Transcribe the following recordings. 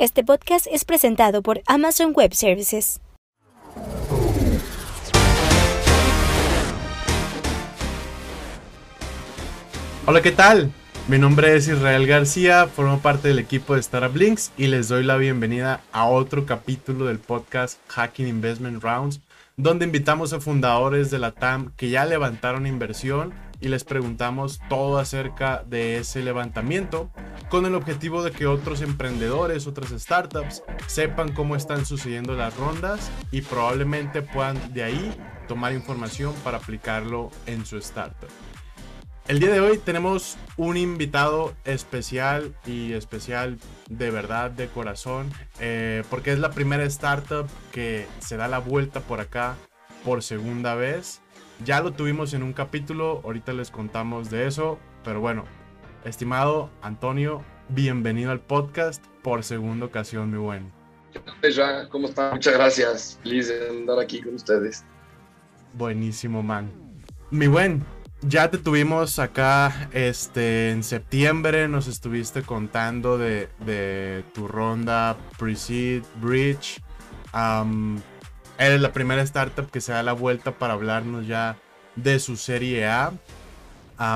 Este podcast es presentado por Amazon Web Services. Hola, ¿qué tal? Mi nombre es Israel García, formo parte del equipo de Startup Links y les doy la bienvenida a otro capítulo del podcast Hacking Investment Rounds, donde invitamos a fundadores de la TAM que ya levantaron inversión y les preguntamos todo acerca de ese levantamiento con el objetivo de que otros emprendedores, otras startups sepan cómo están sucediendo las rondas y probablemente puedan de ahí tomar información para aplicarlo en su startup. El día de hoy tenemos un invitado especial y especial de verdad, de corazón, eh, porque es la primera startup que se da la vuelta por acá por segunda vez. Ya lo tuvimos en un capítulo, ahorita les contamos de eso, pero bueno, estimado Antonio, bienvenido al podcast por segunda ocasión, mi buen. ¿Cómo está? Muchas gracias, feliz de andar aquí con ustedes. Buenísimo, man. Mi buen, ya te tuvimos acá este, en septiembre, nos estuviste contando de, tu ronda Pre-Seed Bridge. Eres la primera startup que se da la vuelta para hablarnos ya de su serie A,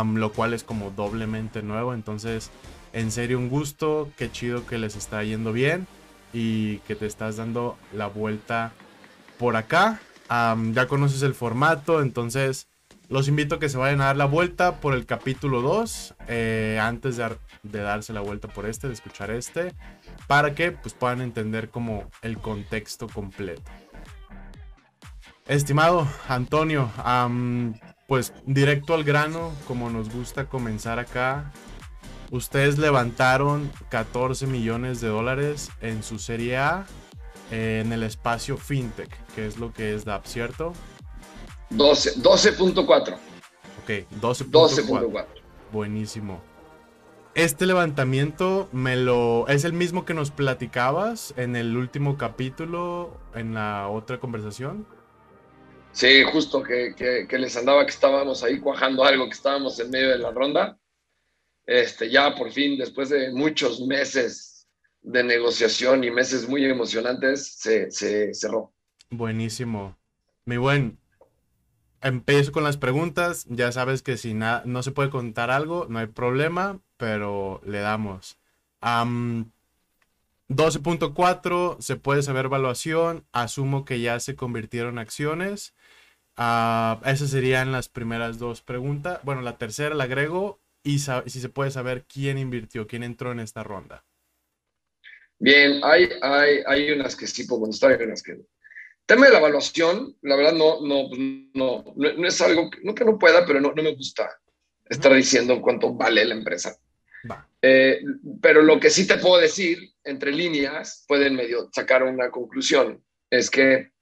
lo cual es como doblemente nuevo. Entonces, en serio, un gusto, qué chido que les está yendo bien y que te estás dando la vuelta por acá. ya conoces el formato, entonces los invito a que se vayan a dar la vuelta por el capítulo 2, eh, antes de, darse la vuelta por este, de escuchar este, para que pues, puedan entender como el contexto completo. Estimado Antonio, pues directo al grano, como nos gusta comenzar acá, ustedes levantaron 14 millones de dólares en su serie A en el espacio FinTech, que es lo que es DAP, ¿cierto? 12.4. ok, 12.4. Buenísimo. Este levantamiento me lo es el mismo que nos platicabas en el último capítulo, en la otra conversación. Sí, justo que, que, les andaba que estábamos ahí cuajando algo, que estábamos en medio de la ronda. Este, ya por fin, después de muchos meses de negociación y meses muy emocionantes, se, se cerró. Buenísimo. Mi buen, empiezo con las preguntas. Ya sabes que si no se puede contar algo, no hay problema, pero le damos. 12.4, se puede saber evaluación. Asumo que ya se convirtieron acciones. Uh, esas serían las primeras dos preguntas. Bueno, la tercera la agrego. Y si se puede saber quién invirtió, quién entró en esta ronda. Bien, hay, hay, hay unas que sí puedo contestar y unas que no. Tema de la evaluación, la verdad no, no, pues, no, no, es algo, que, no que no pueda, pero no, no me gusta estar diciendo cuánto vale la empresa. Eh, pero lo que sí te puedo decir, entre líneas, pueden medio sacar una conclusión, es que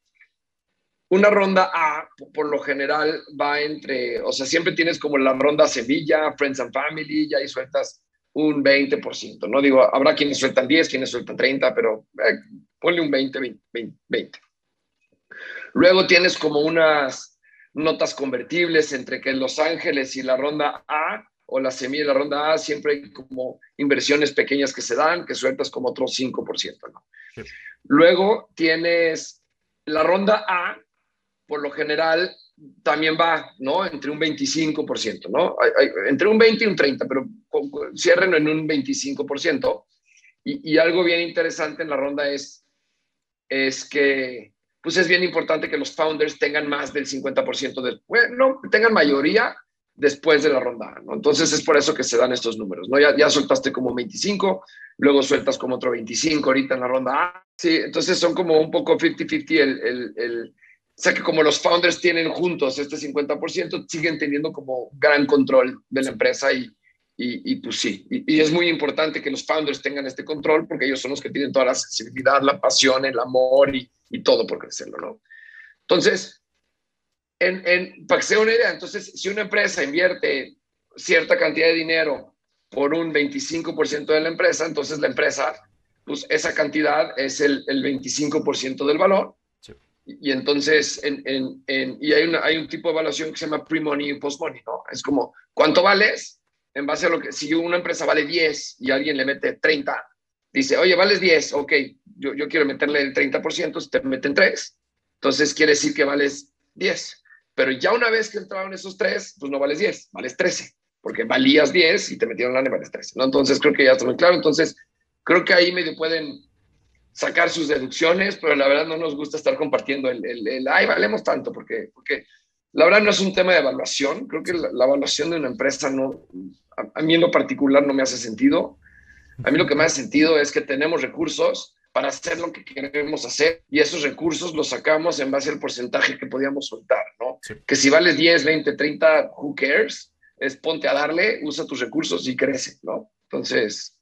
una ronda A, por lo general, va entre, o sea, siempre tienes como la ronda Sevilla, Friends and Family, y ahí sueltas un 20%, ¿no? Digo, habrá quienes sueltan 10, quienes sueltan 30, pero eh, ponle un 20, 20, 20. Luego tienes como unas notas convertibles entre que Los Ángeles y la ronda A o la semilla de la ronda A siempre hay como inversiones pequeñas que se dan, que sueltas como otro 5%. ¿no? Luego tienes la ronda A, por lo general también va, ¿no? Entre un 25%, ¿no? entre un 20 y un 30, pero cierren en un 25%. Y, y algo bien interesante en la ronda es, es que pues es bien importante que los founders tengan más del 50% de, bueno, tengan mayoría después de la ronda, ¿no? Entonces es por eso que se dan estos números, ¿no? Ya, ya soltaste como 25, luego sueltas como otro 25 ahorita en la ronda A. Sí, entonces son como un poco 50-50 el, el, el, o sea que como los founders tienen juntos este 50%, siguen teniendo como gran control de la empresa y, y, y pues sí, y, y, es muy importante que los founders tengan este control porque ellos son los que tienen toda la sensibilidad, la pasión, el amor y, y todo por crecerlo, ¿no? Entonces, en, en, para que sea una idea, entonces, si una empresa invierte cierta cantidad de dinero por un 25% de la empresa, entonces la empresa, pues esa cantidad es el, el 25% del valor. Y, entonces, en, en, y hay, una, hay un tipo de evaluación que se llama pre-money y post-money, ¿no? Es como, ¿cuánto vales? En base a lo que, si una empresa vale 10 y alguien le mete 30, dice, oye, vales 10, ok, yo, yo quiero meterle el 30%, si te meten 3, entonces quiere decir que vales 10. Pero ya una vez que entraron esos 3, pues no vales 10, vales 13, porque valías 10 y te metieron la y vales 13, ¿no? Entonces creo que ya está muy claro. Entonces creo que ahí medio pueden sacar sus deducciones, pero la verdad no nos gusta estar compartiendo el, el, el ay, valemos tanto, porque, porque la verdad no es un tema de evaluación. Creo que la, evaluación de una empresa no, a, mí en lo particular no me hace sentido. A mí lo que me hace sentido es que tenemos recursos para hacer lo que queremos hacer y esos recursos los sacamos en base al porcentaje que podíamos soltar, ¿no? Que si vale 10, 20, 30, who cares? Es ponte a darle, usa tus recursos y crece, ¿no? Entonces,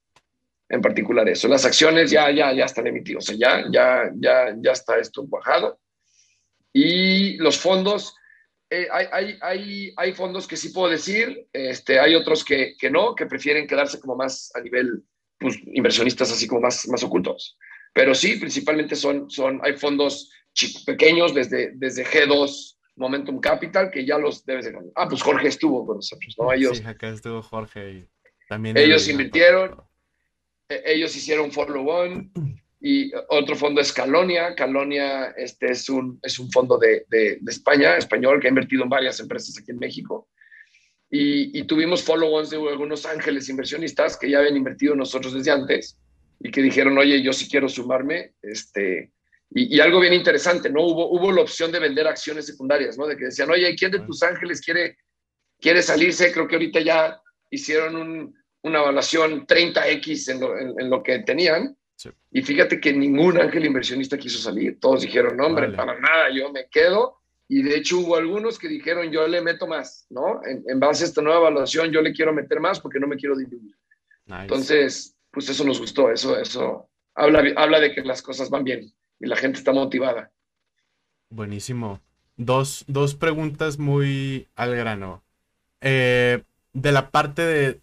en particular eso. Las acciones ya, ya, ya están emitidas, o sea, ya, ya, ya, ya está esto bajado. Y los fondos, eh, hay, hay, hay, hay, fondos que sí puedo decir, este, hay otros que, que, no, que prefieren quedarse como más a nivel, pues, inversionistas así como más, más ocultos. Pero sí, principalmente son, son hay fondos pequeños desde, desde G2, Momentum Capital, que ya los debes de Ah, pues Jorge estuvo con nosotros, ¿no? Ellos, sí, acá estuvo Jorge y también... Ellos invirtieron, ellos hicieron follow on y otro fondo es Calonia. Calonia este es, un, es un fondo de, de, España, español, que ha invertido en varias empresas aquí en México. Y, y tuvimos follow-ons de algunos ángeles inversionistas que ya habían invertido nosotros desde antes y que dijeron, oye, yo sí quiero sumarme. Este, y, y, algo bien interesante, ¿no? Hubo, hubo la opción de vender acciones secundarias, ¿no? De que decían, oye, ¿quién de tus ángeles quiere, quiere salirse? Creo que ahorita ya hicieron un, una evaluación 30x en lo, en lo que tenían y fíjate que ningún ángel inversionista quiso salir. Todos dijeron, no, hombre, para nada, yo me quedo. Y de hecho hubo algunos que dijeron, yo le meto más, ¿no? En, base a esta nueva evaluación, yo le quiero meter más porque no me quiero diluir. Entonces, pues eso nos gustó, eso, eso habla, habla de que las cosas van bien y la gente está motivada. Buenísimo. Dos, dos preguntas muy al grano. Eh, de la parte de,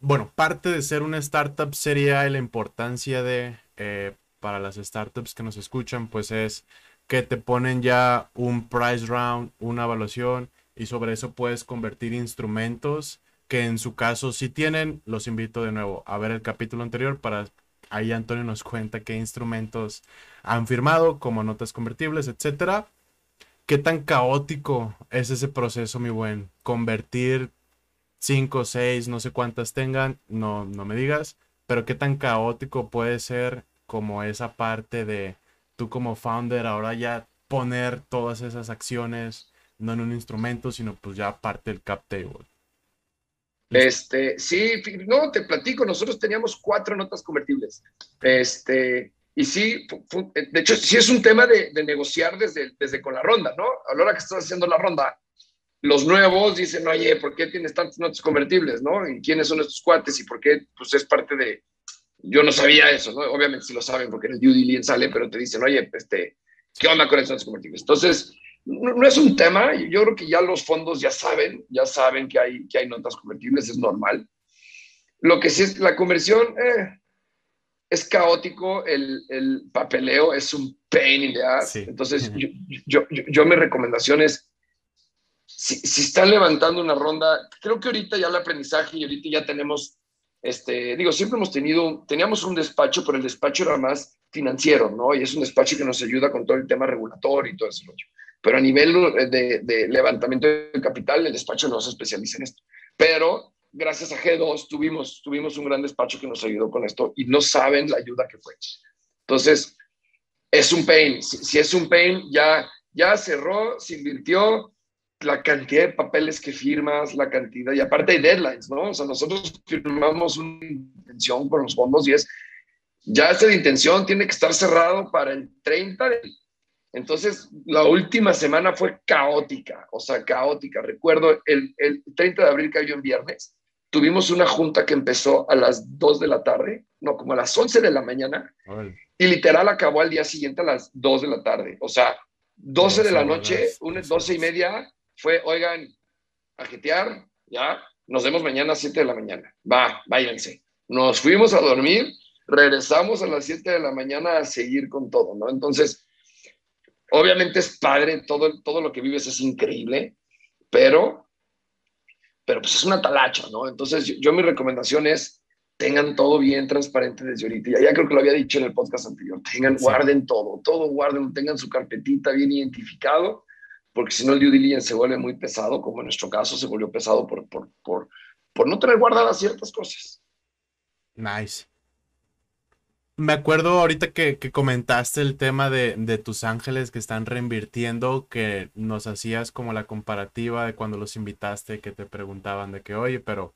bueno, parte de ser una startup sería la importancia de, eh, para las startups que nos escuchan, pues es que te ponen ya un price round, una evaluación y sobre eso puedes convertir instrumentos que en su caso si tienen. Los invito de nuevo a ver el capítulo anterior para ahí Antonio nos cuenta qué instrumentos han firmado como notas convertibles, etcétera. ¿Qué tan caótico es ese proceso, mi buen? Convertir 5, 6, no sé cuántas tengan, no, no me digas, pero qué tan caótico puede ser como esa parte de tú como founder ahora ya poner todas esas acciones no en un instrumento, sino pues ya parte del cap table. Este, sí, no, te platico, nosotros teníamos cuatro notas convertibles. Este, y sí, de hecho, sí es un tema de, negociar desde, desde con la ronda, ¿no? A la hora que estás haciendo la ronda, los nuevos dicen, oye, ¿por qué tienes tantos notas convertibles, no? ¿Y quiénes son estos cuates? ¿Y por qué? Pues es parte de... Yo no sabía eso, ¿no? Obviamente sí lo saben porque en el due diligence sale, pero te dicen, oye, este, ¿qué onda con estos notas convertibles? Entonces, no, es un tema, yo creo que ya los fondos ya saben, ya saben que hay, que hay notas convertibles, es normal. Lo que sí es la conversión, eh, es caótico, el, el, papeleo es un pain in the ass. Entonces, yo, yo, yo, yo mi recomendación es si, si, están levantando una ronda, creo que ahorita ya el aprendizaje y ahorita ya tenemos, este, digo, siempre hemos tenido, teníamos un despacho, pero el despacho era más financiero, ¿no? Y es un despacho que nos ayuda con todo el tema regulatorio y todo eso. Pero a nivel de, de levantamiento de capital, el despacho no se especializa en esto. Pero gracias a G2 tuvimos, tuvimos un gran despacho que nos ayudó con esto y no saben la ayuda que fue. Entonces, es un pain. Si, si es un pain, ya, ya cerró, se invirtió, la cantidad de papeles que firmas, la cantidad, y aparte hay deadlines, ¿no? O sea, nosotros firmamos una intención con los fondos y es, ya de intención tiene que estar cerrado para el 30 de... Entonces, la última semana fue caótica, o sea, caótica. Recuerdo, el, el 30 de abril cayó en viernes, tuvimos una junta que empezó a las 2 de la tarde, no, como a las 11 de la mañana, y literal acabó al día siguiente a las 2 de la tarde. O sea, 12 de la noche, una, 12 y media, fue, oigan, a jetear, ya, nos vemos mañana a 7 de la mañana. Va, váyanse. Nos fuimos a dormir, regresamos a las 7 de la mañana a seguir con todo, ¿no? Entonces, obviamente es padre, todo, todo lo que vives es increíble, pero, pero pues es una talacha, ¿no? Entonces, yo, mi recomendación es, tengan todo bien transparente desde ahorita. Ya, ya creo que lo había dicho en el podcast anterior. Tengan, guarden todo, todo guarden, tengan su carpetita bien identificado, porque si no el due diligence se vuelve muy pesado, como en nuestro caso se volvió pesado por, por, por, por no tener guardadas ciertas cosas. Nice. Me acuerdo ahorita que, comentaste el tema de, de, tus ángeles que están reinvirtiendo, que nos hacías como la comparativa de cuando los invitaste, que te preguntaban de que, oye, pero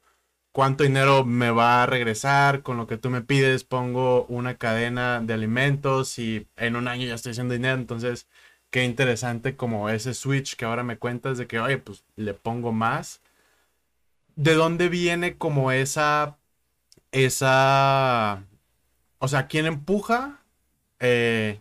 ¿cuánto dinero me va a regresar? Con lo que tú me pides, pongo una cadena de alimentos y en un año ya estoy haciendo dinero. Entonces, qué interesante como ese switch que ahora me cuentas de que, oye, pues le pongo más. ¿De dónde viene como esa, esa o sea, ¿quién empuja eh,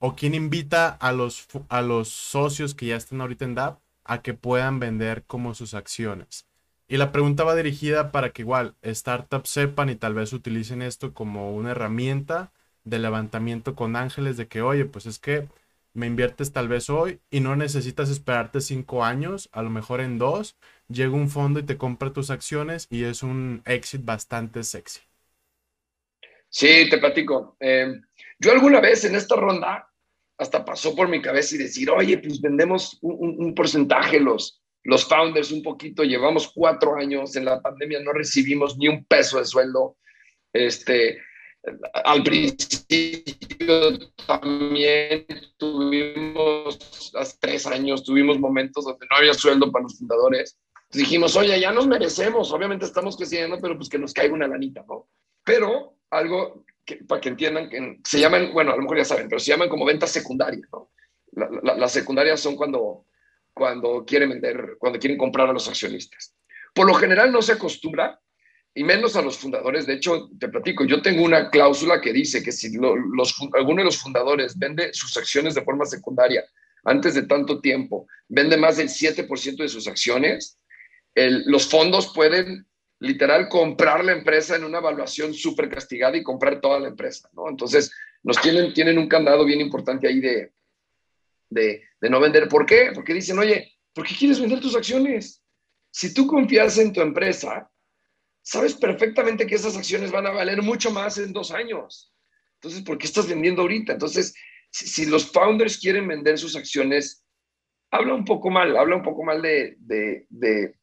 o quién invita a los, a los socios que ya están ahorita en DAP a que puedan vender como sus acciones? Y la pregunta va dirigida para que igual startups sepan y tal vez utilicen esto como una herramienta de levantamiento con ángeles de que, oye, pues es que me inviertes tal vez hoy y no necesitas esperarte cinco años, a lo mejor en dos, llega un fondo y te compra tus acciones y es un exit bastante sexy. Sí, te platico. Eh, yo alguna vez en esta ronda hasta pasó por mi cabeza y decir, oye, pues vendemos un, porcentaje los, los founders un poquito, llevamos cuatro años, en la pandemia no recibimos ni un peso de sueldo. Este, al principio también tuvimos, hace tres años, tuvimos momentos donde no había sueldo para los fundadores. dijimos, oye, ya nos merecemos, obviamente estamos creciendo, pero pues que nos caiga una lanita, ¿no? Pero algo para que entiendan que se llaman, bueno, a lo mejor ya saben, pero se llaman como ventas secundarias, ¿no? las secundarias son cuando, cuando quieren vender, cuando quieren comprar a los accionistas. Por lo general no se acostumbra, y menos a los fundadores. De hecho, te platico, yo tengo una cláusula que dice que si los, alguno de los fundadores vende sus acciones de forma secundaria antes de tanto tiempo, vende más del 7% de sus acciones, los fondos pueden literal comprar la empresa en una evaluación súper castigada y comprar toda la empresa, ¿no? Entonces, nos tienen, tienen un candado bien importante ahí de, de, de, no vender. ¿Por qué? Porque dicen, oye, ¿por qué quieres vender tus acciones? Si tú confías en tu empresa, sabes perfectamente que esas acciones van a valer mucho más en dos años. Entonces, ¿por qué estás vendiendo ahorita? Entonces, si, los founders quieren vender sus acciones, habla un poco mal, habla un poco mal de, de, de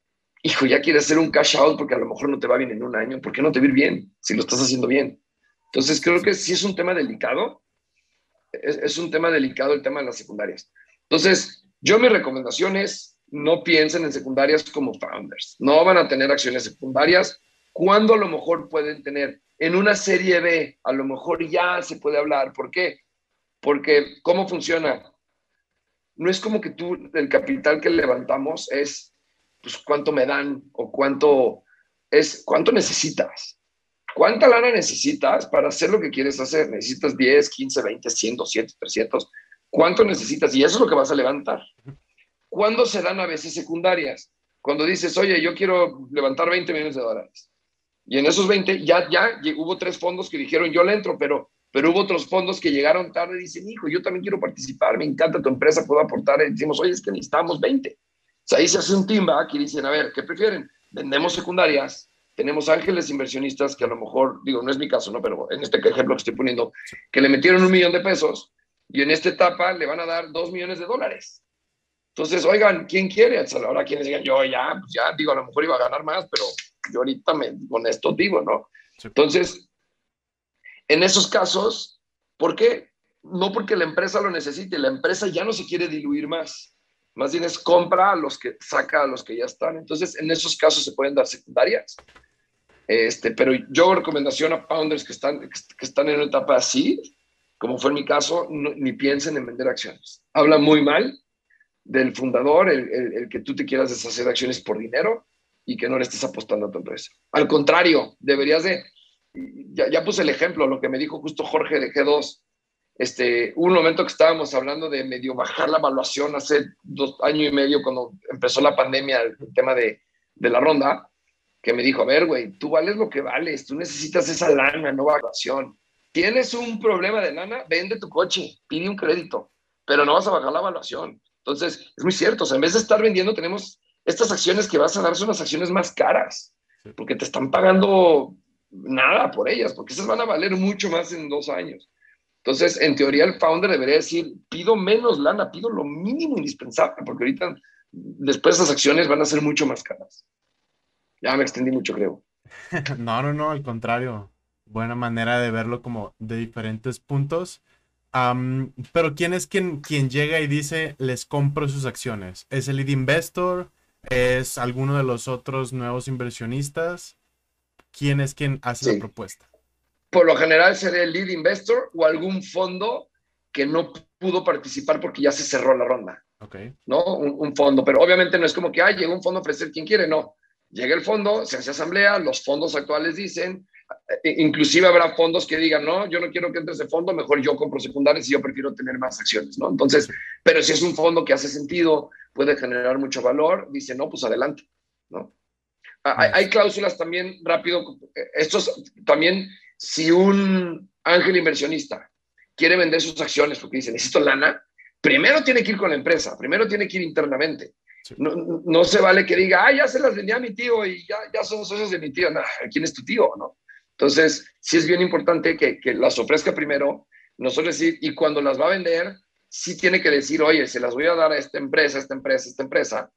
hijo, ya quieres hacer un cash out porque a lo mejor no te va bien en un año, ¿por qué no te va bien si lo estás haciendo bien? Entonces creo que sí es un tema delicado, es, un tema delicado el tema de las secundarias. Entonces, yo mi recomendación es no piensen en secundarias como founders, no van a tener acciones secundarias cuando a lo mejor pueden tener en una serie B, a lo mejor ya se puede hablar. ¿Por qué? Porque, ¿cómo funciona? No es como que tú, el capital que levantamos es pues cuánto me dan o cuánto es, cuánto necesitas. ¿Cuánta lana necesitas para hacer lo que quieres hacer? ¿Necesitas 10, 15, 20, 100, 200, 300? ¿Cuánto necesitas? Y eso es lo que vas a levantar. ¿Cuándo se dan a veces secundarias? Cuando dices, oye, yo quiero levantar 20 millones de dólares. Y en esos 20 ya, ya hubo tres fondos que dijeron, yo le entro, pero, pero hubo otros fondos que llegaron tarde y dicen, hijo, yo también quiero participar, me encanta tu empresa, puedo aportar. Y decimos, oye, es que necesitamos 20 sea, ahí se hace un team back y dicen, a ver, ¿qué prefieren? Vendemos secundarias, tenemos ángeles inversionistas que a lo mejor, digo, no es mi caso, ¿no? Pero en este ejemplo que estoy poniendo, que le metieron un millón de pesos y en esta etapa le van a dar dos millones de dólares. Entonces, oigan, ¿quién quiere? Ahora quienes digan, yo ya, pues ya, digo, a lo mejor iba a ganar más, pero yo ahorita me, con esto digo, ¿no? Entonces, en esos casos, ¿por qué? No porque la empresa lo necesite, la empresa ya no se quiere diluir más más bien es compra a los que saca a los que ya están. Entonces, en esos casos se pueden dar secundarias. Este, pero yo recomendación a founders que están, que están en una etapa así, como fue en mi caso, ni piensen en vender acciones. Habla muy mal del fundador, el, el, que tú te quieras deshacer de acciones por dinero y que no le estés apostando a tu empresa. Al contrario, deberías de, ya, ya puse el ejemplo, lo que me dijo justo Jorge de G2, este, un momento que estábamos hablando de medio bajar la evaluación hace dos años y medio cuando empezó la pandemia, el tema de, de la ronda, que me dijo, a ver, güey, tú vales lo que vales, tú necesitas esa lana, no evaluación. Tienes un problema de lana, vende tu coche, pide un crédito, pero no vas a bajar la evaluación. Entonces, es muy cierto, o sea, en vez de estar vendiendo, tenemos estas acciones que vas a dar son las acciones más caras, porque te están pagando nada por ellas, porque esas van a valer mucho más en dos años. Entonces, en teoría, el founder debería decir, pido menos lana, pido lo mínimo indispensable, porque ahorita, después esas acciones van a ser mucho más caras. Ya me extendí mucho, creo. no, no, no, al contrario. Buena manera de verlo como de diferentes puntos. pero ¿quién es quien, quien llega y dice, les compro sus acciones? ¿Es el lead investor? ¿Es alguno de los otros nuevos inversionistas? ¿Quién es quien hace la propuesta? Por lo general sería el lead investor o algún fondo que no pudo participar porque ya se cerró la ronda. Okay. ¿No? Un, fondo, pero obviamente no es como que, ah, llega un fondo a ofrecer quien quiere, no. Llega el fondo, se hace asamblea, los fondos actuales dicen, inclusive habrá fondos que digan, no, yo no quiero que entre ese fondo, mejor yo compro secundarios y yo prefiero tener más acciones, ¿no? Entonces, pero si es un fondo que hace sentido, puede generar mucho valor, dice, no, pues adelante, ¿no? Hay, hay cláusulas también, rápido, estos también, si un ángel inversionista quiere vender sus acciones porque dice, necesito lana, primero tiene que ir con la empresa, primero tiene que ir internamente. No, no, se vale que diga, ah, ya se las vendí a mi tío y ya, ya son socios de mi tío. ¿quién es tu tío? ¿no? Entonces, sí es bien importante que, las ofrezca primero, nosotros decir, y cuando las va a vender, sí tiene que decir, oye, se las voy a dar a esta empresa, esta empresa, esta empresa,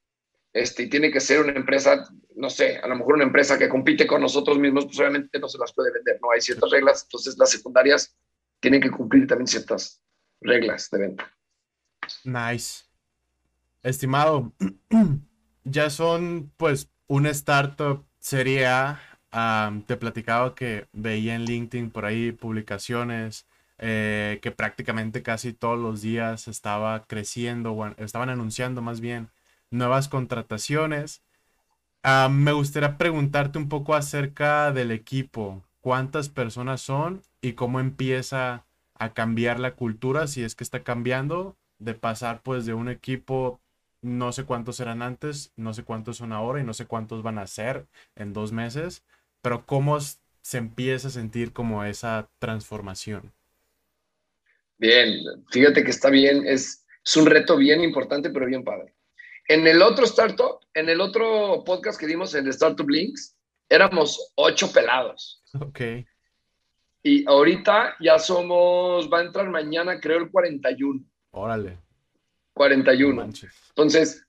este, y tiene que ser una empresa, no sé, a lo mejor una empresa que compite con nosotros mismos, pues obviamente no se las puede vender, ¿no? Hay ciertas reglas, entonces las secundarias tienen que cumplir también ciertas reglas de venta. Nice. Estimado, ya son pues una startup serie Te platicaba que veía en LinkedIn por ahí publicaciones eh, que prácticamente casi todos los días estaba creciendo, estaban anunciando más bien nuevas contrataciones. me gustaría preguntarte un poco acerca del equipo. ¿Cuántas personas son y cómo empieza a cambiar la cultura, si es que está cambiando, de pasar pues de un equipo no sé cuántos eran antes, no sé cuántos son ahora y no sé cuántos van a ser en dos meses, pero cómo se empieza a sentir como esa transformación. Bien, fíjate que está bien, es, es un reto bien importante, pero bien padre. En el otro startup, en el otro podcast que dimos, en Startup Links, éramos ocho pelados. Ok. Y ahorita ya somos, va a entrar mañana, creo, el 41. Órale. 41. Entonces,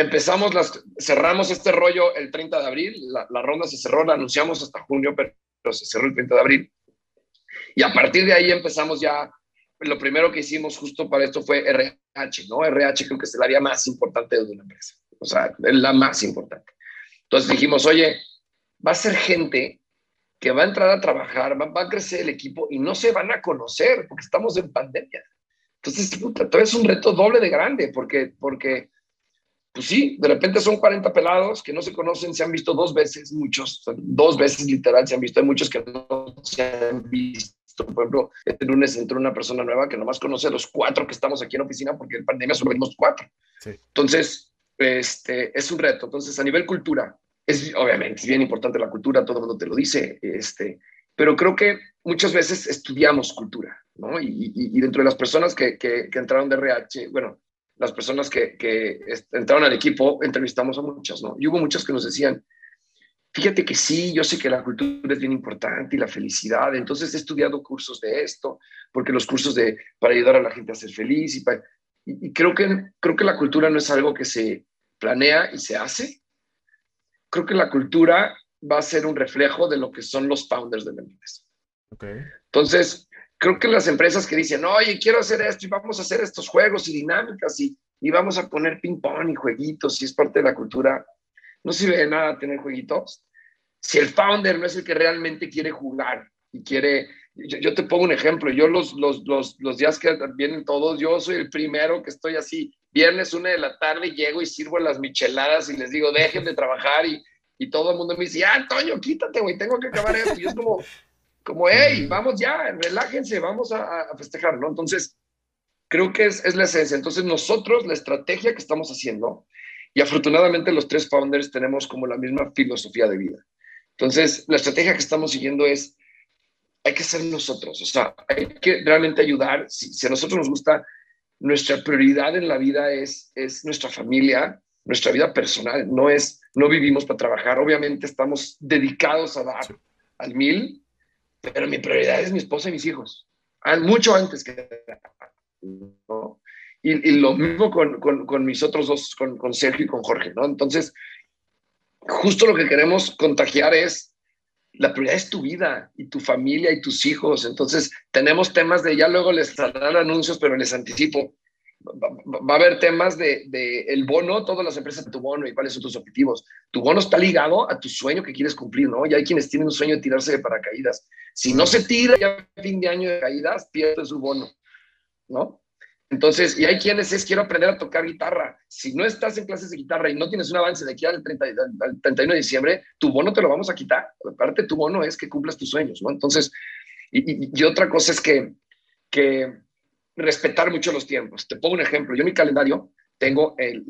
empezamos, las, cerramos este rollo el 30 de abril, la, ronda se cerró, la anunciamos hasta junio, pero, se cerró el 30 de abril. Y a partir de ahí empezamos ya, lo primero que hicimos justo para esto fue RH, ¿no? RH creo que es el área más importante de una empresa, o sea, es la más importante. Entonces dijimos, oye, va a ser gente que va a entrar a trabajar, va, va, a crecer el equipo y no se van a conocer porque estamos en pandemia. Entonces, puta, es un reto doble de grande, porque, porque, pues sí, de repente son 40 pelados que no se conocen, se han visto dos veces, muchos, dos veces literal se han visto, hay muchos que no se han visto. Por ejemplo, este lunes entró una persona nueva que nomás conoce a los cuatro que estamos aquí en oficina porque en pandemia solo vimos cuatro. Entonces, este, es un reto. Entonces, a nivel cultura, es obviamente es bien importante la cultura, todo el mundo te lo dice, este, pero creo que muchas veces estudiamos cultura. Y, dentro de las personas que, entraron de RH, bueno, las personas que, entraron al equipo, entrevistamos a muchas, ¿no? Y hubo muchas que nos decían, fíjate que sí, yo sé que la cultura es bien importante y la felicidad, entonces he estudiado cursos de esto, porque los cursos de, para ayudar a la gente a ser feliz y, y, creo, que, creo que la cultura no es algo que se planea y se hace. Creo que la cultura va a ser un reflejo de lo que son los founders de la empresa. Okay. Entonces, creo que las empresas que dicen, oye, quiero hacer esto y vamos a hacer estos juegos y dinámicas y, y vamos a poner ping-pong y jueguitos y es parte de la cultura, no sirve de nada tener jueguitos. Si el founder no es el que realmente quiere jugar y quiere, yo, te pongo un ejemplo, yo los, los, los, los, días que vienen todos, yo soy el primero que estoy así, viernes una de la tarde, llego y sirvo las micheladas y les digo, dejen de trabajar y, y todo el mundo me dice, ah, Antonio, quítate, güey, tengo que acabar esto. Y es como, como, hey, vamos ya, relájense, vamos a, festejar, ¿no? Entonces, creo que es, es, la esencia. Entonces, nosotros, la estrategia que estamos haciendo, y afortunadamente los tres founders tenemos como la misma filosofía de vida. Entonces, la estrategia que estamos siguiendo es, hay que ser nosotros, o sea, hay que realmente ayudar. Si, si a nosotros nos gusta, nuestra prioridad en la vida es, es nuestra familia, nuestra vida personal, no es, no vivimos para trabajar, obviamente estamos dedicados a dar al mil, pero mi prioridad es mi esposa y mis hijos. Mucho antes que... Y, lo mismo con, con, con, mis otros dos, con, con Sergio y con Jorge, ¿no? Entonces, justo lo que queremos contagiar es la prioridad es tu vida y tu familia y tus hijos. Entonces, tenemos temas de, ya luego les saldrán anuncios, pero les anticipo, va, a haber temas de, el bono, todas las empresas de tu bono y cuáles son tus objetivos. Tu bono está ligado a tu sueño que quieres cumplir, ¿no? Y hay quienes tienen un sueño de tirarse de paracaídas. Si no se tira ya a fin de año de caídas, pierde su bono, ¿no? Entonces, y hay quienes es, quiero aprender a tocar guitarra. Si no estás en clases de guitarra y no tienes un avance de aquí al, 30, al 31 de diciembre, tu bono te lo vamos a quitar. Aparte, tu bono es que cumplas tus sueños, ¿no? Entonces, y, otra cosa es que, que respetar mucho los tiempos. Te pongo un ejemplo. Yo en mi calendario tengo el,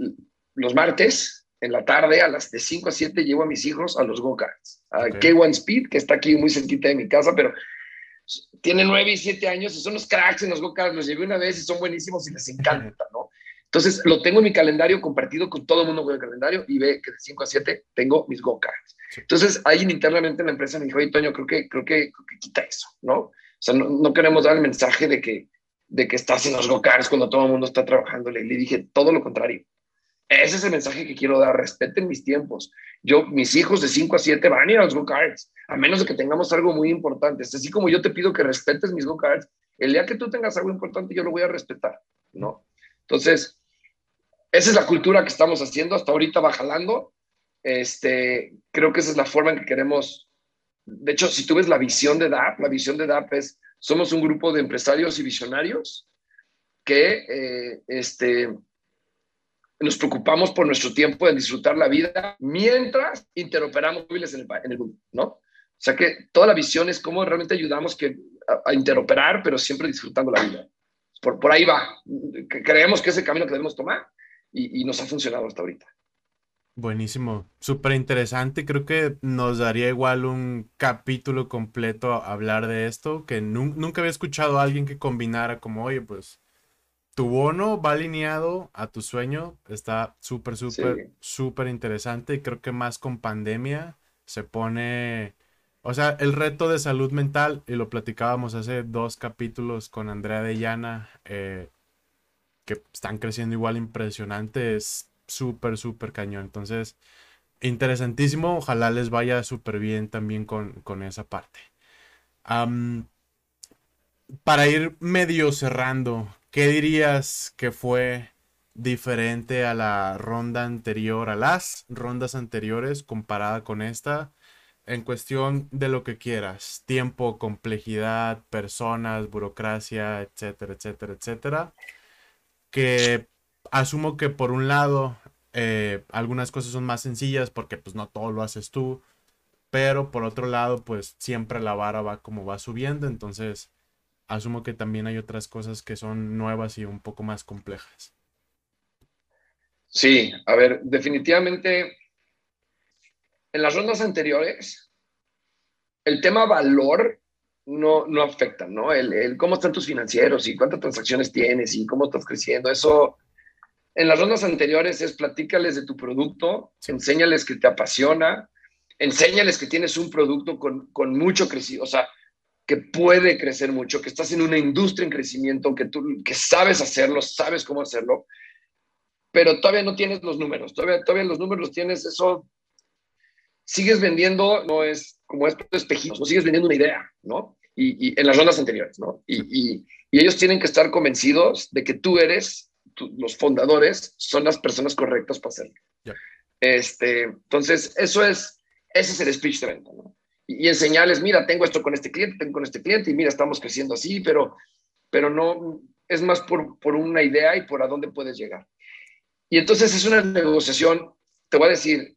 los martes en la tarde a las de 5 a 7 llevo a mis hijos a los go-karts. A K1 Speed, que está aquí muy cerquita de mi casa, pero tienen 9 y 7 años y son los cracks en los go-karts. Los llevé una vez y son buenísimos y les encanta, ¿no? Entonces, lo tengo en mi calendario compartido con todo el mundo con el calendario y ve que de 5 a 7 tengo mis go-karts. Entonces, alguien internamente en la empresa me dijo, oye, Toño, creo que, creo que, creo que quita eso, ¿no? O sea, no, no, queremos dar el mensaje de que, de que estás en los go-karts cuando todo el mundo está trabajando. Le dije todo lo contrario. Ese es el mensaje que quiero dar. Respeten mis tiempos. Yo, mis hijos de 5 a 7 van a ir a los go-karts, a menos de que tengamos algo muy importante. Así como yo te pido que respetes mis go-karts, el día que tú tengas algo importante, yo lo voy a respetar, ¿no? Entonces, esa es la cultura que estamos haciendo. Hasta ahorita va jalando. Este, creo que esa es la forma en que queremos. De hecho, si tú ves la visión de DAP, la visión de DAP es somos un grupo de empresarios y visionarios que eh, este, nos preocupamos por nuestro tiempo de disfrutar la vida mientras interoperamos móviles en el, mundo, ¿no? O sea que toda la visión es cómo realmente ayudamos a, interoperar, pero siempre disfrutando la vida. Por, por ahí va. Creemos que es el camino que debemos tomar y, y nos ha funcionado hasta ahorita. Buenísimo, súper interesante. Creo que nos daría igual un capítulo completo a hablar de esto, que nunca había escuchado a alguien que combinara como, oye, pues tu bono va alineado a tu sueño. Está súper, súper, súper interesante. Y creo que más con pandemia se pone, o sea, el reto de salud mental, y lo platicábamos hace dos capítulos con Andrea de Llana, eh, que están creciendo igual impresionante, es súper, súper cañón. Entonces, interesantísimo. Ojalá les vaya súper bien también con, esa parte. para ir medio cerrando, ¿qué dirías que fue diferente a la ronda anterior, a las rondas anteriores comparada con esta? En cuestión de lo que quieras, tiempo, complejidad, personas, burocracia, etcétera, etcétera, etcétera. Que asumo que por un lado eh, algunas cosas son más sencillas porque pues no todo lo haces tú, pero por otro lado pues siempre la vara va como va subiendo, entonces asumo que también hay otras cosas que son nuevas y un poco más complejas. Sí, a ver, definitivamente en las rondas anteriores el tema valor no, no afecta, ¿no? El, el, cómo están tus financieros y cuántas transacciones tienes y cómo estás creciendo, eso en las rondas anteriores es platícales de tu producto, enséñales que te apasiona, enséñales que tienes un producto con, con mucho crecimiento, o sea, que puede crecer mucho, que estás en una industria en crecimiento, que tú que sabes hacerlo, sabes cómo hacerlo, pero todavía no tienes los números, todavía, todavía los números los tienes, eso sigues vendiendo, no es como estos espejitos, no sigues vendiendo una idea, ¿no? Y, en las rondas anteriores, ¿no? Y, y, y ellos tienen que estar convencidos de que tú eres los fundadores son las personas correctas para hacerlo. Este, entonces, eso es, ese es el speech de venta, ¿no? Y, enseñarles, mira, tengo esto con este cliente, tengo con este cliente, y mira, estamos creciendo así, pero, pero no, es más por, por una idea y por a dónde puedes llegar. Y entonces es una negociación, te voy a decir,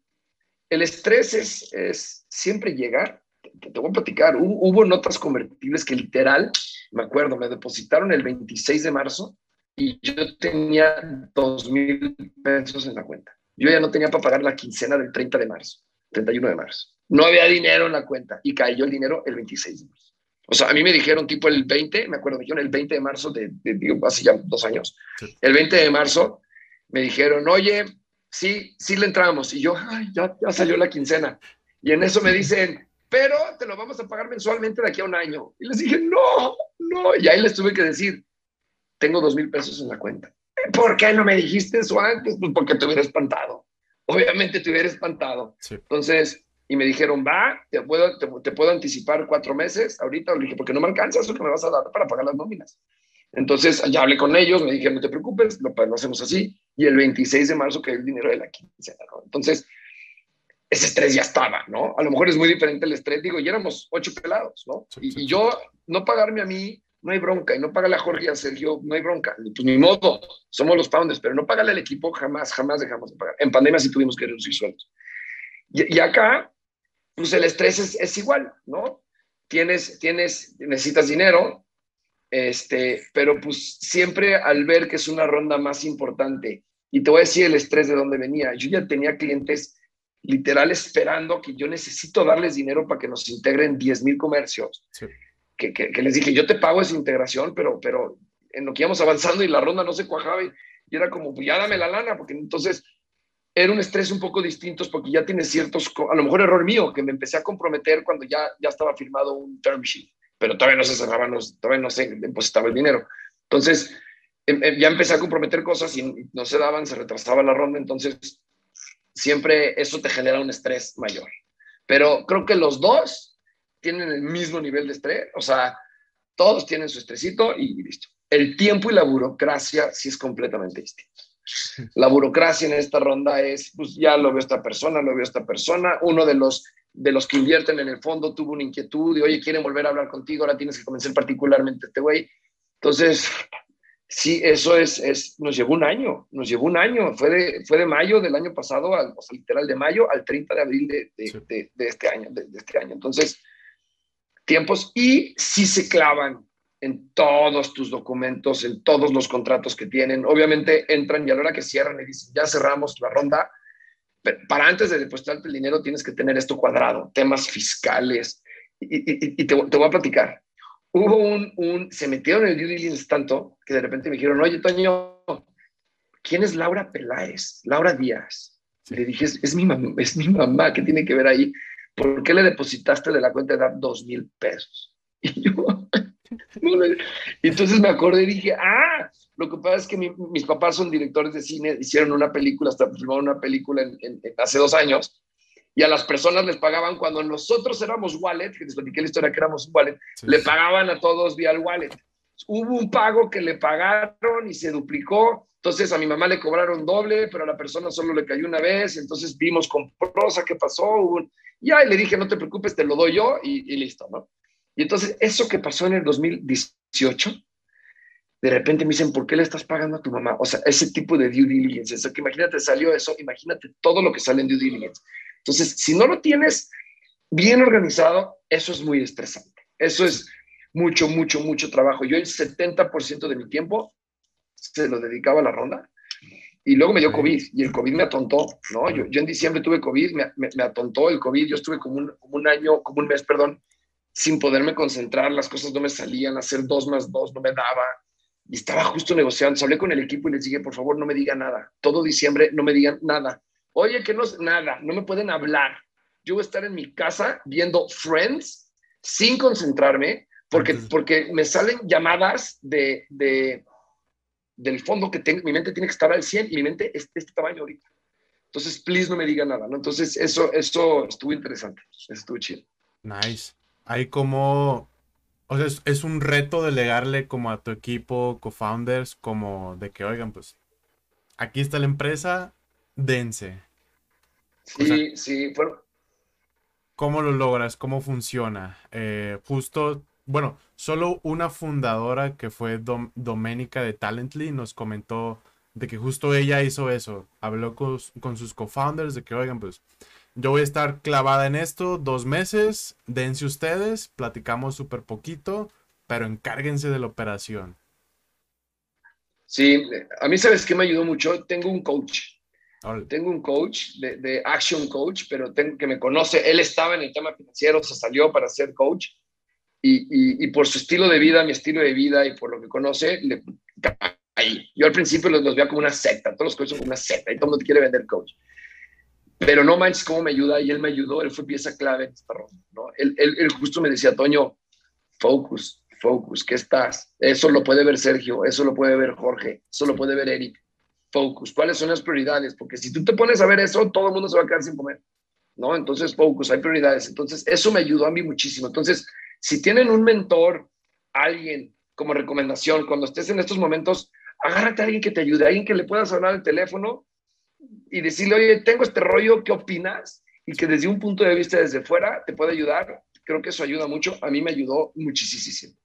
el estrés es, es siempre llegar, te, te voy a platicar, hubo, hubo notas convertibles que literal, me acuerdo, me depositaron el 26 de marzo y yo tenía dos mil pesos en la cuenta. Yo ya no tenía para pagar la quincena del 30 de marzo, 31 de marzo. No había dinero en la cuenta y cayó el dinero el 26 de marzo. O sea, a mí me dijeron tipo el 20, me acuerdo, me dijeron el 20 de marzo de, digo, hace ya dos años. El 20 de marzo me dijeron, oye, sí, sí le entramos. Y yo, ay, ya, ya salió la quincena. Y en eso me dicen, pero te lo vamos a pagar mensualmente de aquí a un año. Y les dije, no, no. Y ahí les tuve que decir, tengo dos mil pesos en la cuenta. ¿Por qué no me dijiste eso antes? Pues porque te hubiera espantado. Obviamente te hubiera espantado. Entonces, y me dijeron, va, te puedo, te, puedo anticipar cuatro meses ahorita. Le dije, porque no me alcanza eso que me vas a dar para pagar las nóminas. Entonces, ya hablé con ellos, me dijeron, no te preocupes, lo, lo hacemos así. Y el 26 de marzo que el dinero de la quincena. Entonces, ese estrés ya estaba, ¿no? A lo mejor es muy diferente el estrés, digo, ya éramos ocho pelados, ¿no? y, yo, no pagarme a mí, no hay bronca, y no pagarle a Jorge y a Sergio, no hay bronca, pues ni modo, somos los founders, pero no pagarle al equipo, jamás, jamás dejamos de pagar. En pandemia sí tuvimos que reducir sueldos. Y, acá, pues el estrés es, es, igual, ¿no? Tienes, tienes, necesitas dinero, este, pero pues siempre al ver que es una ronda más importante, y te voy a decir el estrés de dónde venía, yo ya tenía clientes literal esperando que yo necesito darles dinero para que nos integren 10 mil comercios. Que, que, les dije, yo te pago esa integración, pero, pero en lo que íbamos avanzando y la ronda no se cuajaba y, era como, pues ya dame la lana, porque entonces era un estrés un poco distinto porque ya tienes ciertos, a lo mejor error mío, que me empecé a comprometer cuando ya, ya estaba firmado un term sheet, pero todavía no se cerraba, todavía no se depositaba el dinero. Entonces, em, em, ya empecé a comprometer cosas y no se daban, se retrasaba la ronda, entonces siempre eso te genera un estrés mayor. Pero creo que los dos tienen el mismo nivel de estrés, o sea, todos tienen su estresito y listo. El tiempo y la burocracia sí es completamente distinto. La burocracia en esta ronda es, pues ya lo veo esta persona, lo veo esta persona, uno de los de los que invierten en el fondo tuvo una inquietud y, oye, quieren volver a hablar contigo, ahora tienes que convencer particularmente a este güey. Entonces, Sí, eso es, es, nos llevó un año, nos llevó un año, fue de, fue de mayo del año pasado, al, o sea, literal de mayo al 30 de abril de, de, de, este año, de, este año. Entonces, tiempos y sí se clavan en todos tus documentos, en todos los contratos que tienen. Obviamente entran y a la hora que cierran y dicen, ya cerramos la ronda, pero para antes de depositarte el dinero tienes que tener esto cuadrado, temas fiscales. Y, y, y te, te voy a platicar hubo un, un, se metieron en el due diligence tanto que de repente me dijeron, oye, Toño, ¿quién es Laura Peláez? Laura Díaz. Le dije, es, mi mamá, es mi mamá, ¿qué tiene que ver ahí? ¿Por qué le depositaste de la cuenta de dar dos mil pesos? Y yo, entonces me acordé y dije, ah, lo que pasa es que mis papás son directores de cine, hicieron una película, hasta filmaron una película hace dos años, y a las personas les pagaban cuando nosotros éramos wallet, que les platiqué la historia que éramos wallet, le pagaban a todos vía el wallet. Hubo un pago que le pagaron y se duplicó, entonces a mi mamá le cobraron doble, pero a la persona solo le cayó una vez, entonces vimos con prosa qué pasó, y ahí le dije, no te preocupes, te lo doy yo y, listo, ¿no? Y entonces eso que pasó en el 2018, de repente me dicen, ¿por qué le estás pagando a tu mamá? O sea, ese tipo de due diligence, eso que imagínate, salió eso, imagínate todo lo que sale en due diligence. Entonces, si no lo tienes bien organizado, eso es muy estresante. Eso es mucho, mucho, mucho trabajo. Yo el 70% de mi tiempo se lo dedicaba a la ronda y luego me dio COVID y el COVID me atontó, ¿no? Yo, yo en diciembre tuve COVID, me, me, atontó el COVID, yo estuve como un, como un, año, como un mes, perdón, sin poderme concentrar, las cosas no me salían, hacer dos más dos no me daba y estaba justo negociando. Hablé con el equipo y les dije, por favor, no me digan nada. Todo diciembre no me digan nada. Oye, que no es nada, no me pueden hablar. Yo voy a estar en mi casa viendo Friends sin concentrarme porque, porque me salen llamadas de, de del fondo que tengo, mi mente tiene que estar al 100 y mi mente es de este tamaño ahorita. Entonces, please no me diga nada, ¿no? Entonces, eso, eso estuvo interesante, estuvo chido. Nice. Hay como, o sea, es, es, un reto delegarle como a tu equipo, co-founders, como de que, oigan, pues, aquí está la empresa, dense. Sí, sí. ¿Cómo lo logras? ¿Cómo funciona? Eh, justo, bueno, solo una fundadora que fue Doménica de Talently nos comentó de que justo ella hizo eso. Habló con, sus co-founders de que, oigan, pues yo voy a estar clavada en esto dos meses, dense ustedes, platicamos súper poquito, pero encárguense de la operación. Sí, a mí sabes que me ayudó mucho. Tengo un coach tengo un coach de, Action Coach, pero tengo, que me conoce. Él estaba en el tema financiero, se salió para ser coach. Y, y, por su estilo de vida, mi estilo de vida y por lo que conoce, le, ahí. Yo al principio los, los veía como una secta, todos los coaches son como una secta y todo el mundo quiere vender coach. pero no manches cómo me ayuda y él me ayudó, él fue pieza clave en esta ronda, ¿no? Él, él, él justo me decía, Toño, focus, focus, ¿qué estás? Eso lo puede ver Sergio, eso lo puede ver Jorge, eso lo puede ver Eric. Focus, ¿cuáles son las prioridades? Porque si tú te pones a ver eso, todo el mundo se va a quedar sin comer, ¿no? Entonces, focus, hay prioridades. Entonces, eso me ayudó a mí muchísimo. Entonces, si tienen un mentor, alguien como recomendación, cuando estés en estos momentos, agárrate a alguien que te ayude, a alguien que le puedas hablar al teléfono y decirle, oye, tengo este rollo, ¿qué opinas? Y que desde un punto de vista desde fuera te puede ayudar. Creo que eso ayuda mucho. A mí me ayudó muchísimo.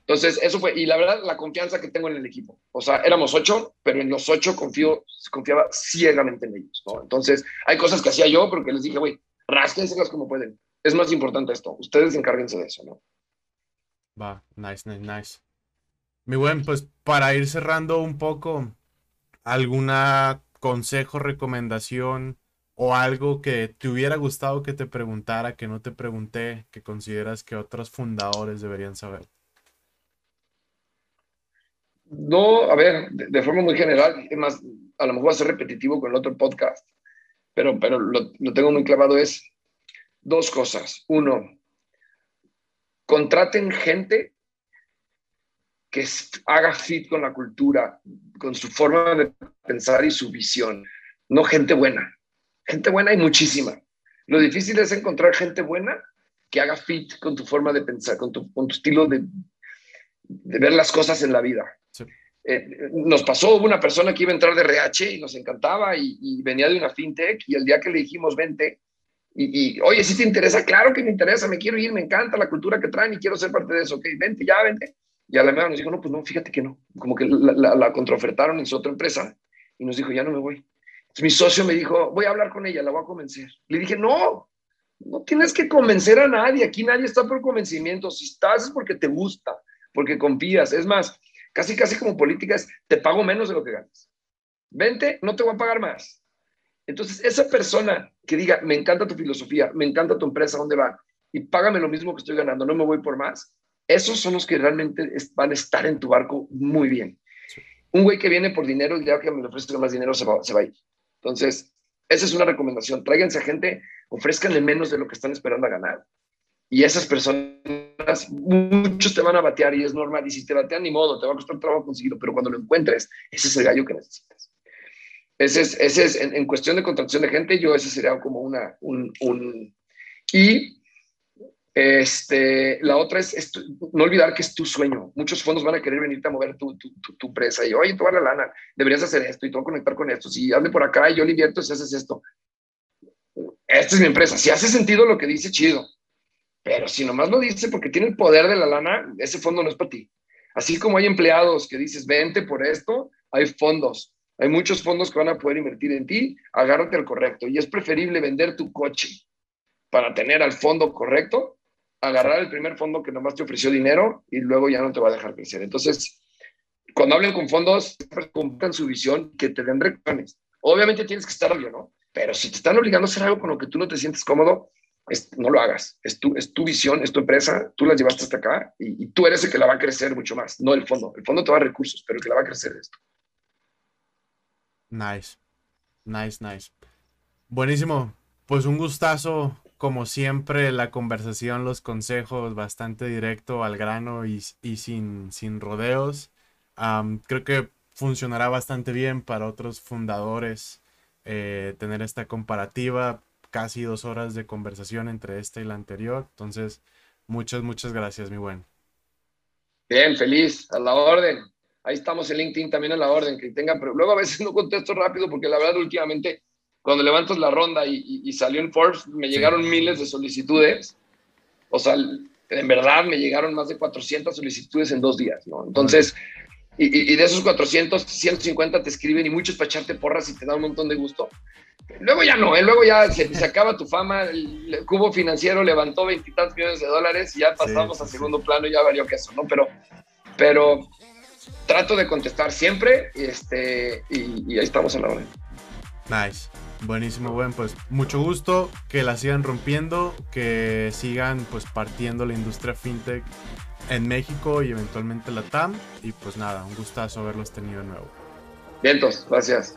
Entonces, eso fue, y la verdad, la confianza que tengo en el equipo. O sea, éramos ocho, pero en los ocho confío, confiaba ciegamente en ellos. Entonces, hay cosas que hacía yo, porque les dije, güey, rásquenselas como pueden. Es más importante esto. Ustedes encárguense de eso, ¿no? Va, nice, nice, nice. Mi buen, pues para ir cerrando un poco, ¿alguna consejo, recomendación o algo que te hubiera gustado que te preguntara, que no te pregunté, que consideras que otros fundadores deberían saber? No, a ver, de, forma muy general, es más, a lo mejor va a ser repetitivo con el otro podcast, pero, pero lo, lo tengo muy clavado, es dos cosas. Uno, contraten gente que haga fit con la cultura, con su forma de pensar y su visión, no gente buena. Gente buena hay muchísima. Lo difícil es encontrar gente buena que haga fit con tu forma de pensar, con tu, con tu estilo de, de, ver las cosas en la vida. Eh, nos pasó, una persona que iba a entrar de RH y nos encantaba y, y, venía de una fintech y el día que le dijimos vente, y, oye, si te interesa, claro que me interesa, me quiero ir, me encanta la cultura que traen y quiero ser parte de eso, ok, vente, ya, vente. Y a la media nos dijo, no, pues no, fíjate que no. Como que la, la, la contraofertaron en su otra empresa y nos dijo, ya no me voy. Mi socio me dijo, voy a hablar con ella, la voy a convencer. Le dije, no, no tienes que convencer a nadie, aquí nadie está por convencimiento. Si estás es porque te gusta, porque confías. Es más, casi, casi como políticas, te pago menos de lo que ganas. Vente, no te voy a pagar más. Entonces, esa persona que diga, me encanta tu filosofía, me encanta tu empresa, ¿dónde va? Y págame lo mismo que estoy ganando, no me voy por más. Esos son los que realmente van a estar en tu barco muy bien. Un güey que viene por dinero, ya que me le ofrezca más dinero, se va, se va a ir. Entonces, esa es una recomendación. Tráiganse a gente, ofrezcanle menos de lo que están esperando a ganar. Y esas personas, muchos te van a batear y es normal. Y si te batean, ni modo, te va a costar trabajo conseguirlo. Pero cuando lo encuentres, ese es el gallo que necesitas. Ese es, ese es en, cuestión de contratación de gente, yo ese sería como una, un, un y este, la otra es, no olvidar que es tu sueño. Muchos fondos van a querer venirte a mover tu, tu, tu, empresa y, oye, tú vas la lana, deberías hacer esto y tú vas a conectar con esto. Si hazme por acá y yo le invierto si haces esto. Esta es mi empresa. Si hace sentido lo que dice, chido. Pero si nomás lo dice porque tiene el poder de la lana, ese fondo no es para ti. Así como hay empleados que dices, vente por esto, hay fondos hay muchos fondos que van a poder invertir en ti, agárrate al correcto. Y es preferible vender tu coche para tener al fondo correcto, agarrar el primer fondo que nomás te ofreció dinero y luego ya no te va a dejar crecer. Entonces, cuando hablen con fondos, compran su visión, que te den recomendaciones. Obviamente tienes que estar obvio, ¿no? Pero si te están obligando a hacer algo con lo que tú no te sientes cómodo, no lo hagas. Es tu, visión, es tu empresa, tú la llevaste hasta acá y, tú eres el que la va a crecer mucho más, no el fondo. El fondo te va a recursos, pero el que la va a crecer es esto. Nice. Nice, nice. Buenísimo. Pues un gustazo, como siempre, la conversación, los consejos, bastante directo al grano y, sin, sin rodeos. creo que funcionará bastante bien para otros fundadores eh, tener esta comparativa. Casi dos horas de conversación entre esta y la anterior. Entonces, muchas, muchas gracias, mi buen. Bien, feliz, a la orden ahí estamos en LinkedIn también a la orden, que tengan, pero luego a veces no contesto rápido porque la verdad últimamente cuando levantas la ronda y, salió en Forbes, me llegaron miles de solicitudes. O sea, en verdad me llegaron más de 400 solicitudes en dos días, ¿no? Entonces, y, de esos 400, 150 te escriben y muchos para echarte porras y te da un montón de gusto. Luego ya no, ¿eh? luego ya se, se, acaba tu fama, el, cubo financiero levantó veintitantos millones de dólares y ya pasamos a segundo plano y ya valió que eso, ¿no? Pero, pero trato de contestar siempre este, y, y ahí estamos en la hora. Nice. Buenísimo, buen, pues mucho gusto, que la sigan rompiendo, que sigan pues partiendo la industria fintech en México y eventualmente la TAM. Y pues nada, un gustazo haberlos tenido de nuevo. Vientos, gracias.